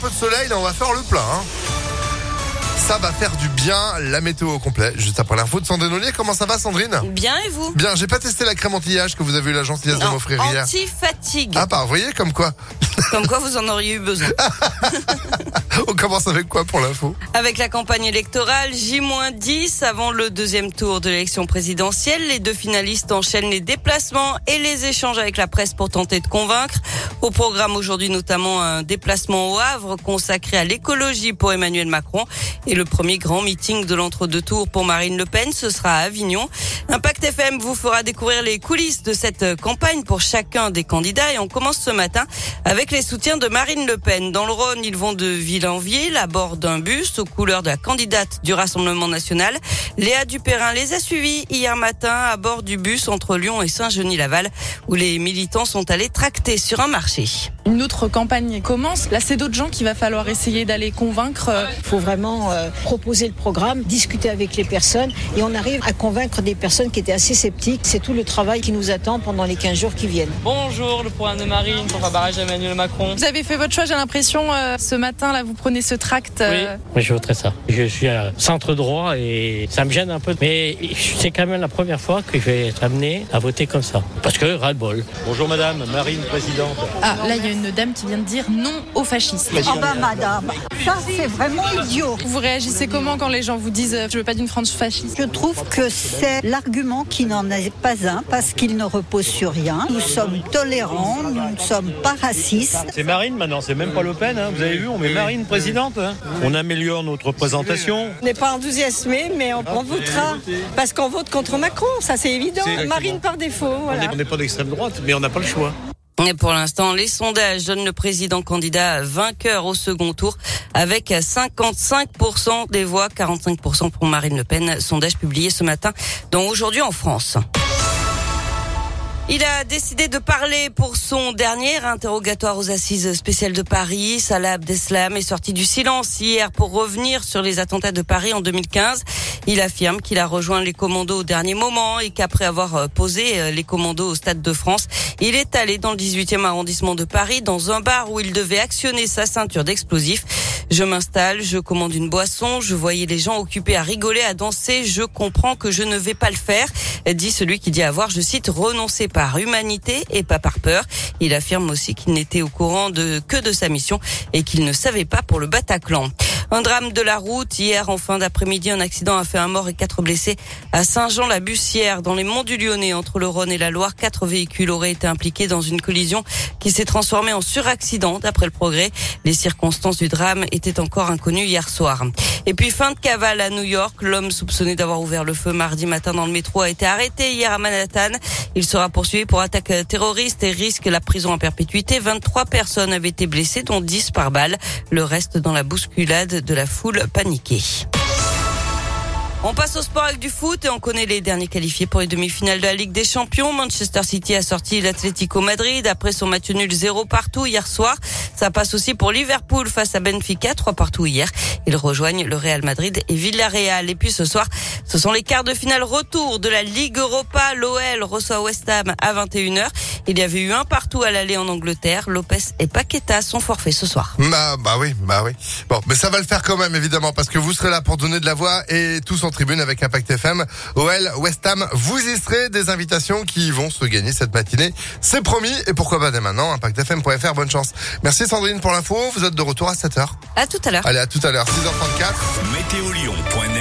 Un peu de soleil, là, on va faire le plein. hein. Ça va faire du bien, la météo au complet. Juste après l'info de Sandrine Ollier. Comment ça va, Sandrine? Bien et vous? Bien, j'ai pas testé la crème anti-âge que vous avez eu la gentillesse de Non, m'offrir hier. Anti-fatigue. Ah, bah, vous voyez, comme quoi. Comme quoi vous en auriez eu besoin. Commence avec quoi pour l'info Avec la campagne électorale, J-10 avant le deuxième tour de l'élection présidentielle, les deux finalistes enchaînent les déplacements et les échanges avec la presse pour tenter de convaincre. Au programme aujourd'hui notamment un déplacement au Havre consacré à l'écologie pour Emmanuel Macron et le premier grand meeting de l'entre-deux tours pour Marine Le Pen, ce sera à Avignon. Impact FM vous fera découvrir les coulisses de cette campagne pour chacun des candidats et on commence ce matin avec les soutiens de Marine Le Pen. Dans le Rhône, ils vont de ville en ville à bord d'un bus aux couleurs de la candidate du Rassemblement national. Léa Dupérin les a suivis hier matin à bord du bus entre Lyon et Saint-Genis-Laval où les militants sont allés tracter sur un marché. Une autre campagne commence. Là, c'est d'autres gens qu'il va falloir essayer d'aller convaincre. Il faut vraiment euh, proposer le programme, discuter avec les personnes et on arrive à convaincre des personnes qui étaient assez sceptiques. C'est tout le travail qui nous attend pendant les 15 jours qui viennent. Bonjour, le programme de Marine pour faire barrage à Emmanuel Macron. Vous avez fait votre choix, j'ai l'impression, euh, ce matin, là, vous prenez ce tract. euh, Oui, je voterai ça. Je suis à centre droit et ça me gêne un peu. Mais c'est quand même la première fois que je vais être amené à voter comme ça. Parce que ras-le-bol. Bonjour madame, Marine, présidente. Ah, là, il y a une dame qui vient de dire non au fascisme. Ah bah madame, ça c'est vraiment idiot. Vous réagissez comment quand les gens vous disent euh, je veux pas d'une France fasciste? Je trouve que c'est l'argument qui n'en est pas un parce qu'il ne repose sur rien. Nous sommes tolérants, nous ne sommes pas racistes. C'est Marine maintenant, c'est même pas Le Pen. hein. Vous avez vu, on met Marine présidente. hein. On améliore notre présentation. On n'est pas enthousiasmé, mais on, on votera. Parce qu'on vote contre Macron, ça c'est évident. Marine par défaut, voilà. on n'est pas d'extrême droite, mais on n'a pas le choix. Et pour l'instant, les sondages donnent le président candidat vainqueur au second tour avec 55% des voix, 45% pour Marine Le Pen. Sondage publié ce matin dans Aujourd'hui en France. Il a décidé de parler pour son dernier interrogatoire aux assises spéciales de Paris. Salah Abdeslam est sorti du silence hier pour revenir sur les attentats de Paris en 2015. Il affirme qu'il a rejoint les commandos au dernier moment et qu'après avoir euh, posé euh, les commandos au Stade de France, il est allé dans le 18e arrondissement de Paris dans un bar où il devait actionner sa ceinture d'explosifs. Je m'installe, je commande une boisson, je voyais les gens occupés à rigoler, à danser, je comprends que je ne vais pas le faire, dit celui qui dit avoir, je cite, renoncé par humanité et pas par peur. Il affirme aussi qu'il n'était au courant de, que de sa mission et qu'il ne savait pas pour le Bataclan. Un drame de la route. Hier, en fin d'après-midi, un accident a fait un mort et quatre blessés à Saint-Jean-la-Bussière, dans les monts du Lyonnais, entre le Rhône et la Loire. Quatre véhicules auraient été impliqués dans une collision qui s'est transformée en suraccident, d'après le progrès. Les circonstances du drame étaient encore inconnues hier soir. Et puis, fin de cavale à New York. L'homme soupçonné d'avoir ouvert le feu mardi matin dans le métro a été arrêté hier à Manhattan. Il sera poursuivi pour attaque terroriste et risque la prison à perpétuité. 23 personnes avaient été blessées, dont 10 par balle. Le reste dans la bousculade de la foule paniquée. On passe au sport avec du foot et on connaît les derniers qualifiés pour les demi-finales de la Ligue des Champions. Manchester City a sorti l'Atlético Madrid après son match nul 0 partout hier soir. Ça passe aussi pour Liverpool face à Benfica, 3 partout hier. Ils rejoignent le Real Madrid et Villarreal. Et puis ce soir, ce sont les quarts de finale retour de la Ligue Europa. L'OL reçoit West Ham à 21h. Il y avait eu un partout à l'aller en Angleterre. Lopez et Paqueta sont forfaits ce soir. Bah, bah oui, bah oui. Bon, mais ça va le faire quand même, évidemment, parce que vous serez là pour donner de la voix et tous en tribune avec Impact FM. OL, West Ham, vous y serez. Des invitations qui vont se gagner cette matinée. C'est promis. Et pourquoi pas dès maintenant, impactfm.fr. Bonne chance. Merci Sandrine pour l'info. Vous êtes de retour à 7h. À tout à l'heure. Allez, à tout à l'heure. 6h34. Météolion.net